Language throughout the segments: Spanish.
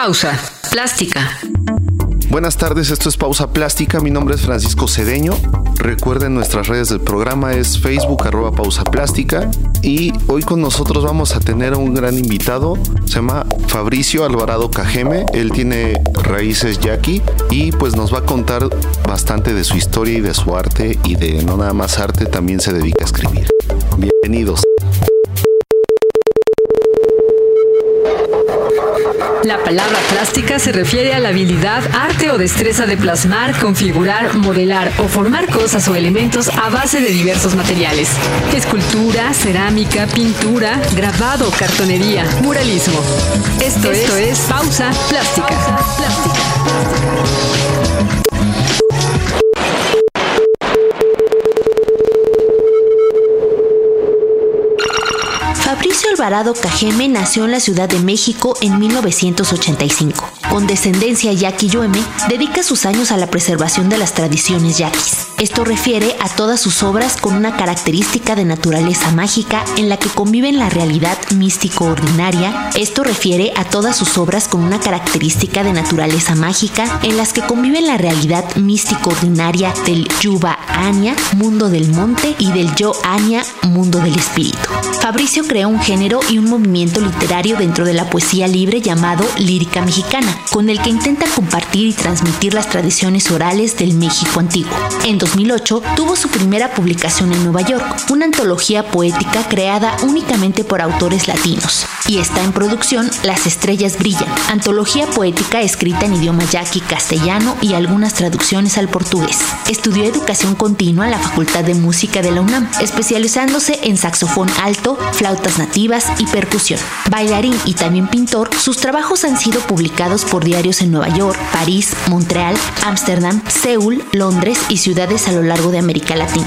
Pausa. Plástica. Buenas tardes, esto es Pausa Plástica. Mi nombre es Francisco Cedeño. Recuerden nuestras redes del programa es Facebook arroba Pausa Plástica. Y hoy con nosotros vamos a tener un gran invitado. Se llama Fabricio Alvarado Cajeme. Él tiene raíces yaqui y pues nos va a contar bastante de su historia y de su arte y de no nada más arte, también se dedica a escribir. Bienvenidos. La palabra plástica se refiere a la habilidad, arte o destreza de plasmar, configurar, modelar o formar cosas o elementos a base de diversos materiales. Escultura, cerámica, pintura, grabado, cartonería, muralismo. Esto, es, Pausa Plástica. Alvarado Cajeme nació en la Ciudad de México en 1985. Con descendencia yaqui yueme, dedica sus años a la preservación de las tradiciones yaquis. Esto refiere a todas sus obras con una característica de naturaleza mágica en la que conviven la realidad místico-ordinaria. Esto refiere a todas sus obras con una característica de naturaleza mágica en las que conviven la realidad místico-ordinaria del Yuba Anya, mundo del monte, y del Yo Anya, mundo del espíritu. Fabricio creó un género y un movimiento literario dentro de la poesía libre llamado lírica mexicana, con el que intenta compartir y transmitir las tradiciones orales del México antiguo. 2008 tuvo su primera publicación en Nueva York, una antología poética creada únicamente por autores latinos, y está en producción Las Estrellas Brillan, antología poética escrita en idioma yaqui, castellano y algunas traducciones al portugués. Estudió educación continua en la Facultad de Música de la UNAM, especializándose en saxofón alto, flautas nativas y percusión. Bailarín y también pintor, sus trabajos han sido publicados por diarios en Nueva York, París, Montreal, Ámsterdam, Seúl, Londres y ciudades a lo largo de América Latina.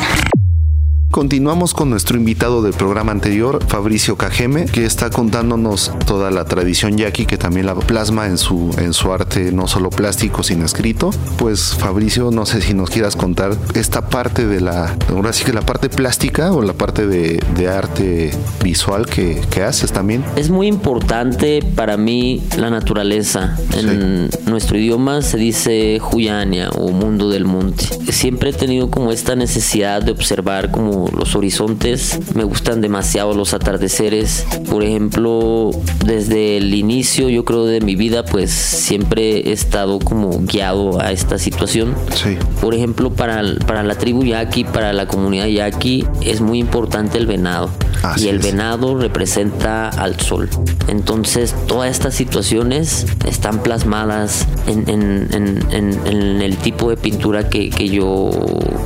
Continuamos con nuestro invitado del programa anterior, Fabricio Cajeme, que está contándonos toda la tradición yaqui que también la plasma en su, en su arte, no solo plástico, sino escrito. Pues Fabricio, no sé si nos quieras contar esta parte de la, ahora sí que la parte plástica o la parte de, de arte visual que, que, haces también. Es muy importante para mí la naturaleza. En sí. nuestro idioma se dice Huyania o mundo del monte. Siempre he tenido como esta necesidad de observar como los horizontes, me gustan demasiado los atardeceres. Por ejemplo, desde el inicio, yo creo, de mi vida, pues siempre he estado como guiado a esta situación. Sí. Por ejemplo, para, para la tribu yaqui, para la comunidad yaqui, es muy importante el venado. Así y el es. venado representa al sol. Entonces, todas estas situaciones están plasmadas en, en, en, en el tipo de pintura que, que yo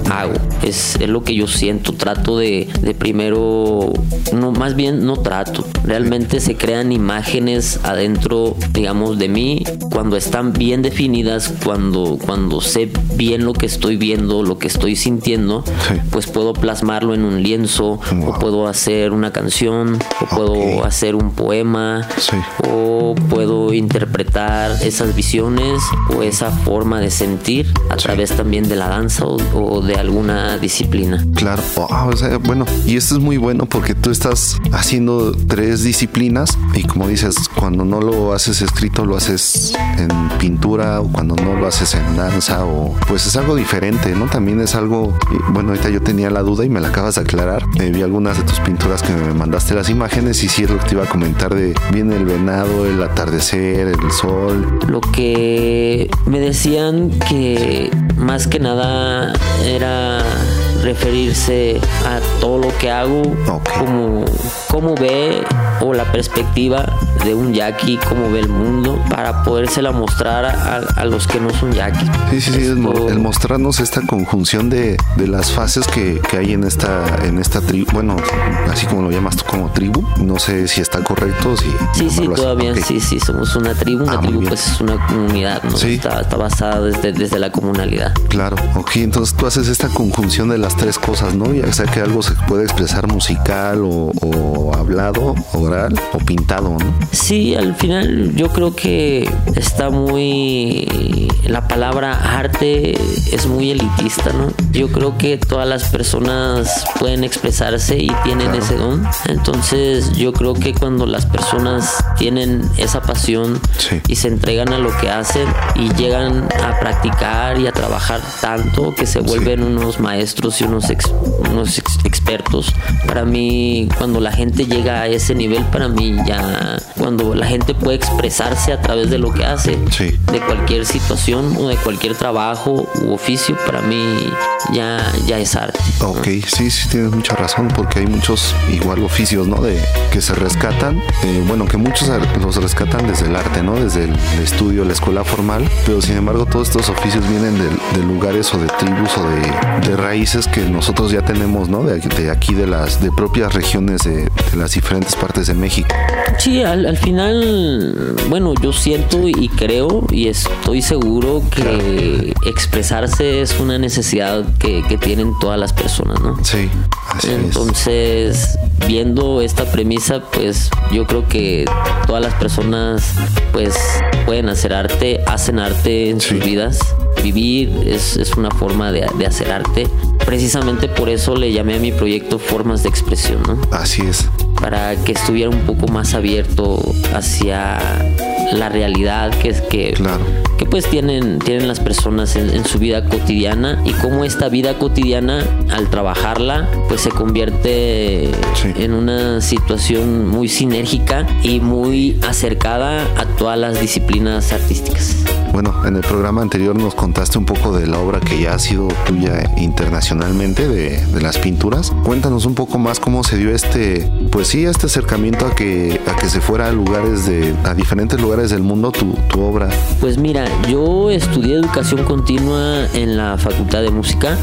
hago. Es, es, lo que yo siento. Trato de, de, primero, no, más bien no trato. Realmente se crean imágenes adentro, digamos, de mí cuando están bien definidas, cuando, cuando sé bien lo que estoy viendo, lo que estoy sintiendo, Sí. pues puedo plasmarlo en un lienzo Wow. o puedo hacer una canción o puedo Ok. hacer un poema Sí. o puedo interpretar esas visiones o esa forma de sentir a Sí. través también de la danza o, o de alguna disciplina. Claro, Wow, o sea, bueno, y esto es muy bueno porque tú estás haciendo tres disciplinas y como dices, cuando no lo haces escrito, lo haces en pintura o cuando no lo haces en danza o pues es algo diferente, ¿no? También es algo, bueno, ahorita yo tenía la duda y me la acabas de aclarar. Eh, vi algunas de tus pinturas que me mandaste las imágenes y sí es lo que te iba a comentar de viene el venado, el atardecer, el sol. Lo que me decían que más que nada era referirse a todo lo que hago como cómo ve o la perspectiva de un yaqui, cómo ve el mundo para podérsela mostrar a, a los que no son yaquis. Sí, sí, sí, el, mo- Esto- el mostrarnos esta conjunción de, de las fases que, que hay en esta, en esta tribu, bueno, así como lo llamas tú como tribu, no sé si está correcto, si Sí, sí, todavía sí, sí, somos una tribu. Una Ah, tribu pues es una comunidad, ¿no? Sí. Está, está basada desde, desde la comunalidad. Claro, ok, entonces tú haces esta conjunción de las tres cosas, ¿no? Ya sea que algo se puede expresar musical o, o hablado o natural o pintado, ¿no? Sí, al final yo creo que está muy... La palabra arte es muy elitista, ¿no? Yo creo que todas las personas pueden expresarse y tienen ese don. Entonces yo creo que cuando las personas tienen esa pasión y se entregan a lo que hacen y llegan a practicar y a trabajar tanto que se vuelven unos maestros y unos, unos expertos. Para mí, cuando la gente llega a ese nivel, para mí ya, cuando la gente puede expresarse a través de lo que hace, de cualquier situación o de cualquier trabajo u oficio, para mí ya, ya es arte. Ok, sí, sí, tienes mucha razón, porque hay muchos igual oficios, ¿no? De que se rescatan, eh, bueno, que muchos los rescatan desde el arte, ¿no? Desde el, estudio, la escuela formal, pero sin embargo todos estos oficios vienen de, lugares o de tribus o de, raíces que nosotros ya tenemos, ¿no? De, aquí, de las de propias regiones de, las diferentes partes de México. Sí, al, final, bueno, yo siento y creo y estoy seguro que expresarse es una necesidad que, tienen todas las personas, ¿no? Sí, así Entonces, viendo esta premisa, pues yo creo que todas las personas, pues, pueden hacer arte, hacen arte en sus vidas. Vivir es, una forma de, de hacer arte. Precisamente por eso le llamé a mi proyecto Formas de Expresión, ¿no? Así es. Para que estuviera un poco más abierto hacia la realidad que es que, que pues tienen, tienen las personas en, su vida cotidiana y cómo esta vida cotidiana al trabajarla pues se convierte en una situación muy sinérgica y muy acercada a todas las disciplinas artísticas. Bueno, en el programa anterior nos contaste un poco de la obra que ya ha sido tuya internacionalmente, de, las pinturas. Cuéntanos un poco más cómo se dio este, pues sí, este acercamiento a que, a que se fuera a lugares de, a diferentes lugares del mundo tu, tu obra. Pues mira, yo estudié educación continua en la Facultad de Música.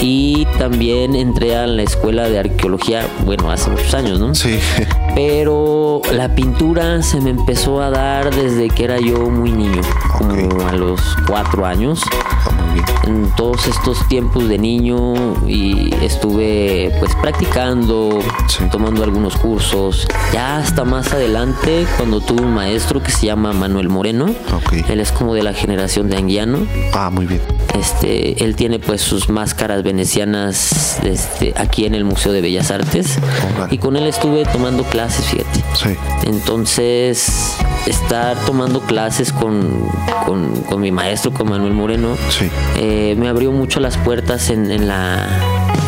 Y también entré a la Escuela de Arqueología, bueno, hace muchos años, ¿no? Sí. Pero la pintura se me empezó a dar desde que era yo muy niño, como a los cuatro años. Ah, en todos estos tiempos de niño y estuve pues practicando, tomando algunos cursos. Ya hasta más adelante, cuando tuve un maestro que se llama Manuel Moreno, él es como de la generación de Anguiano. Ah, muy bien. Este, él tiene pues sus máscaras venecianas este, aquí en el Museo de Bellas Artes y con él estuve tomando clases, fíjate. Sí. Entonces, estar tomando clases con, con, mi maestro, con Manuel Moreno, eh, me abrió mucho las puertas en, en la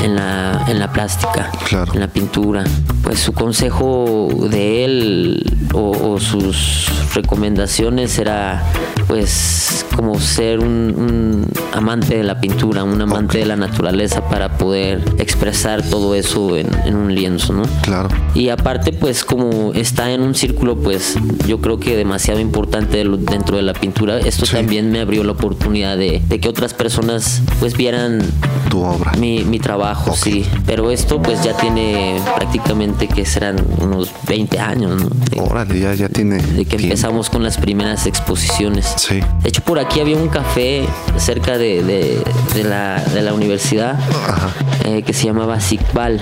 en la, en la plástica, en la pintura. Pues su consejo de él o, sus recomendaciones era pues como ser un, amante de la pintura, un amante de la naturaleza para poder expresar todo eso en, un lienzo, ¿no? Claro. Y aparte pues como está en un círculo pues yo creo que demasiado importante dentro de la pintura, esto también me abrió la oportunidad de, que otras personas pues vieran tu obra. Mi, mi trabajo, sí. Pero esto pues ya tiene prácticamente que serán unos 20 años, ¿no? Órale, ya, ya tiene. De que empezamos con las primeras exposiciones. Sí. De hecho, por aquí había un café cerca de, de, la, de la, universidad eh, que se llamaba Sikbal.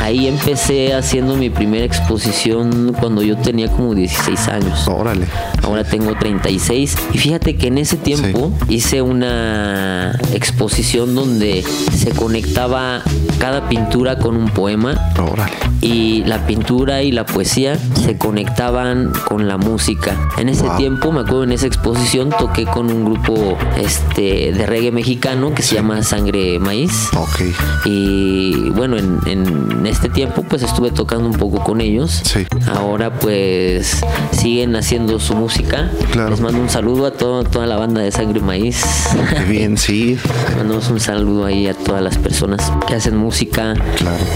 Ahí empecé haciendo mi primera exposición cuando yo tenía como 16 años. Órale. Ahora tengo 36. Y fíjate que en ese tiempo hice una exposición donde se conectaba cada pintura con un poema. Y la pintura y la poesía se conectaban con la música. En ese tiempo, me acuerdo en esa exposición, toqué con un grupo este, de reggae mexicano que se llama Sangre Maíz. Y bueno, en, este tiempo pues estuve tocando un poco con ellos. Ahora pues siguen haciendo su música. Les mando un saludo a toda la banda de Sangre Maíz. bien, sí. Mandamos un saludo ahí a todas las personas que hacen música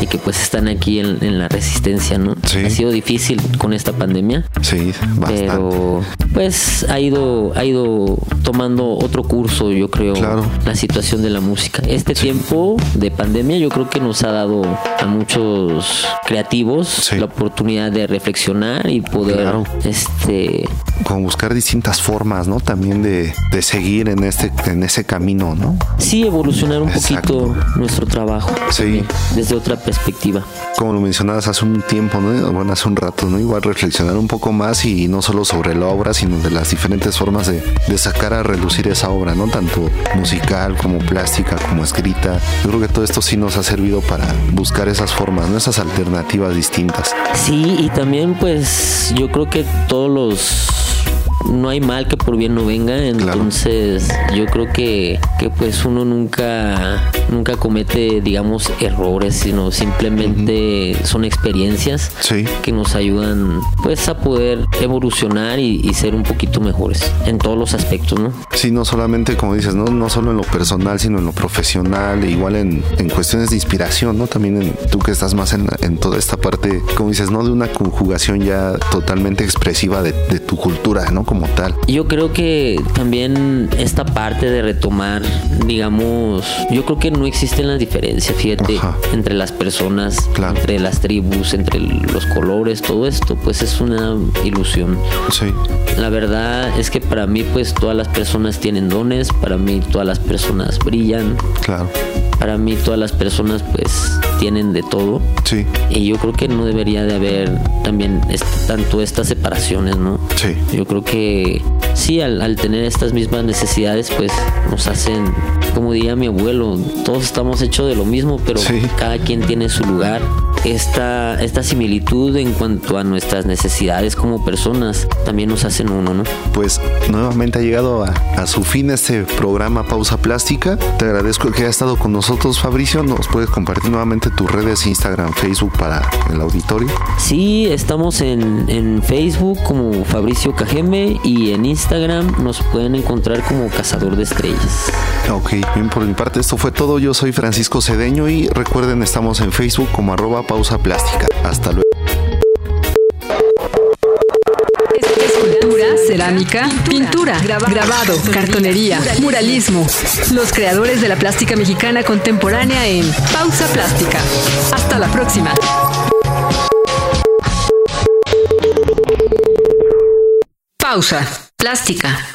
y que pues están aquí en, la resistencia, ¿no? Ha sido difícil con esta pandemia. Sí, bastante. Pero pues ha ido, ha ido tomando otro curso, yo creo, la situación de la música. Este tiempo de pandemia yo creo que nos ha dado a muchos creativos la oportunidad de reflexionar y poder este como buscar distintas formas, ¿no? También de, seguir en este en ese camino, ¿no? Sí, evolucionar un poquito nuestro trabajo. Sí. desde otra perspectiva. Como lo mencionabas hace un tiempo, ¿no? Bueno, hace un rato, ¿no? Igual reflexionar un poco más y no solo sobre la obra, sino de las diferentes formas de, de sacar a relucir esa obra, ¿no? Tanto musical como plástica, como escrita. Yo creo que todo esto sí nos ha servido para buscar esas formas, ¿no? Esas alternativas distintas. Sí, y también pues yo creo que todos los no hay mal que por bien no venga, entonces yo creo que, que pues uno nunca nunca comete digamos errores, sino simplemente son experiencias que nos ayudan pues a poder evolucionar y, ser un poquito mejores en todos los aspectos, ¿no? Sí, no solamente como dices, no, no solo en lo personal, sino en lo profesional, e igual en, en cuestiones de inspiración, ¿no? También en, tú que estás más en, en, toda esta parte, como dices, ¿no? De una conjugación ya totalmente expresiva de, de tu cultura, ¿no? Como tal. Yo creo que también esta parte de retomar, digamos, yo creo que no existen las diferencias, fíjate, entre las personas, entre las tribus, entre los colores, todo esto, pues es una ilusión. Sí. La verdad es que para mí, pues todas las personas tienen dones, para mí todas las personas brillan. Claro. Para mí todas las personas pues tienen de todo. Sí. Y yo creo que no debería de haber también tanto estas separaciones, ¿no? Sí. Yo creo que sí, al, tener estas mismas necesidades pues nos hacen, como diría mi abuelo, todos estamos hechos de lo mismo, pero cada quien tiene su lugar. Esta, esta similitud en cuanto a nuestras necesidades como personas también nos hacen uno, ¿no? Pues nuevamente ha llegado a, a su fin este programa Pausa Plástica. Te agradezco que haya estado con nosotros Fabricio, ¿nos puedes compartir nuevamente tus redes Instagram, Facebook para el auditorio? Sí, estamos en, Facebook como Fabricio Cajeme y en Instagram nos pueden encontrar como Cazador de Estrellas. Ok, bien, por mi parte esto fue todo. Yo soy Francisco Cedeño y recuerden, estamos en Facebook como arroba pausa plástica. Hasta luego. cerámica, pintura, grabado, cartonería, muralismo. Los creadores de la plástica mexicana contemporánea en Pausa Plástica. Hasta la próxima. Pausa. Plástica.